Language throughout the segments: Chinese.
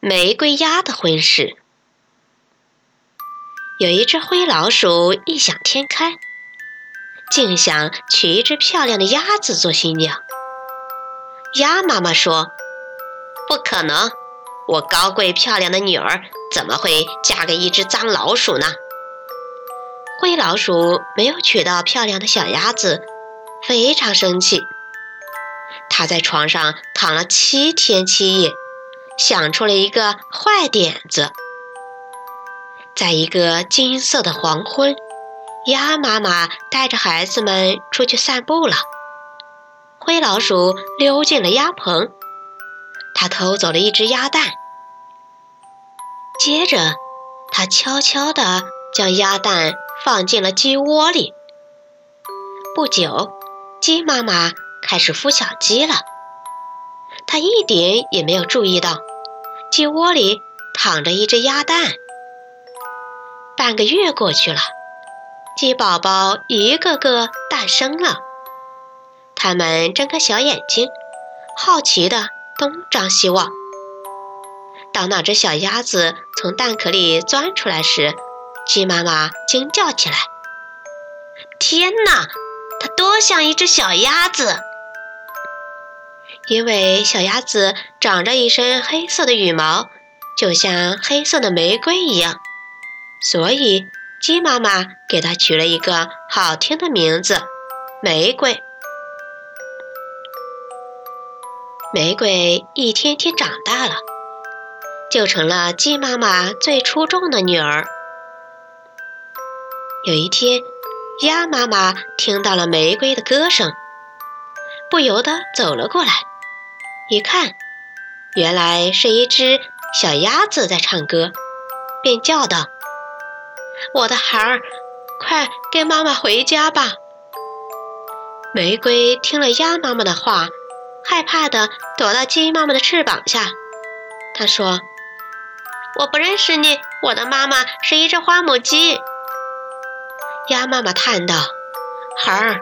玫瑰鸭的婚事。有一只灰老鼠异想天开，竟想娶一只漂亮的鸭子做新娘。鸭妈妈说：“不可能，我高贵漂亮的女儿怎么会嫁给一只脏老鼠呢？”灰老鼠没有娶到漂亮的小鸭子，非常生气。他在床上躺了七天七夜。想出了一个坏点子，在一个金色的黄昏，鸭妈妈带着孩子们出去散步了。灰老鼠溜进了鸭棚，他偷走了一只鸭蛋。接着，他悄悄地将鸭蛋放进了鸡窝里。不久，鸡妈妈开始孵小鸡了。他一点也没有注意到。鸡窝里躺着一只鸭蛋。半个月过去了，鸡宝宝一个个诞生了。它们睁开小眼睛，好奇地东张西望。当那只小鸭子从蛋壳里钻出来时，鸡妈妈惊叫起来：“天哪，它多像一只小鸭子！”因为小鸭子长着一身黑色的羽毛，就像黑色的玫瑰一样，所以鸡妈妈给它取了一个好听的名字——玫瑰。玫瑰一天天长大了，就成了鸡妈妈最出众的女儿。有一天，鸭妈妈听到了玫瑰的歌声，不由得走了过来。一看，原来是一只小鸭子在唱歌，便叫道：“我的孩儿，快跟妈妈回家吧！”玫瑰听了鸭妈妈的话，害怕的躲到鸡妈妈的翅膀下。他说：“我不认识你，我的妈妈是一只花母鸡。”鸭妈妈叹道：“孩儿，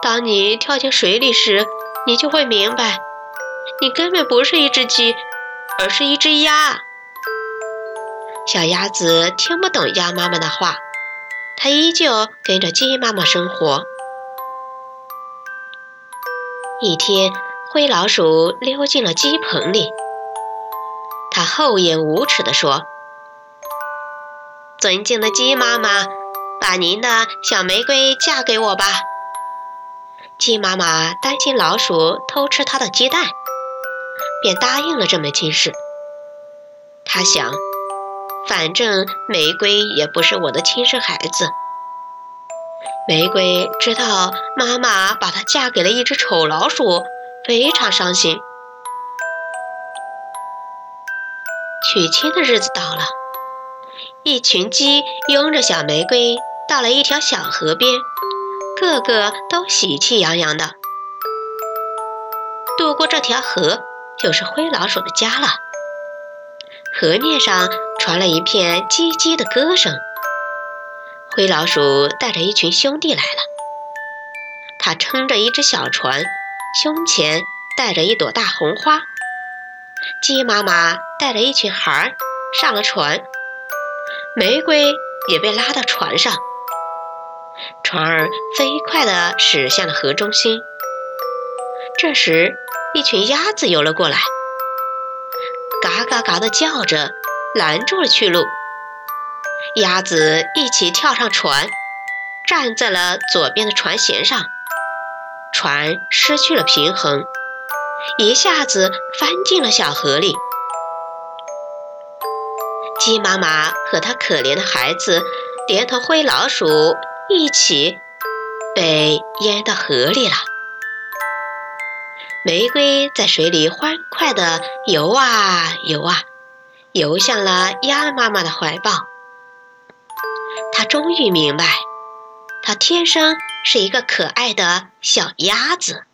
当你跳进水里时，你就会明白。”你根本不是一只鸡，而是一只鸭。小鸭子听不懂鸭妈妈的话，它依旧跟着鸡妈妈生活。一天，灰老鼠溜进了鸡棚里，它厚颜无耻地说：“尊敬的鸡妈妈，把您的小玫瑰嫁给我吧。”鸡妈妈担心老鼠偷吃它的鸡蛋。便答应了这门亲事。他想，反正玫瑰也不是我的亲生孩子。玫瑰知道妈妈把她嫁给了一只丑老鼠，非常伤心。娶亲的日子到了，一群鸡拥着小玫瑰到了一条小河边，个个都喜气洋洋的渡过这条河。就是灰老鼠的家了。河面上传来一片叽叽的歌声。灰老鼠带着一群兄弟来了。他撑着一只小船，胸前带着一朵大红花。鸡妈妈带着一群孩儿上了船，玫瑰也被拉到船上。船儿飞快地驶向了河中心。这时。一群鸭子游了过来，嘎嘎嘎地叫着，拦住了去路。鸭子一起跳上船，站在了左边的船舷上。船失去了平衡，一下子翻进了小河里。鸡妈妈和它可怜的孩子，连同灰老鼠一起被淹到河里了。玫瑰在水里欢快地游啊游啊，游向了鸭妈妈的怀抱。它终于明白，它天生是一个可爱的小鸭子。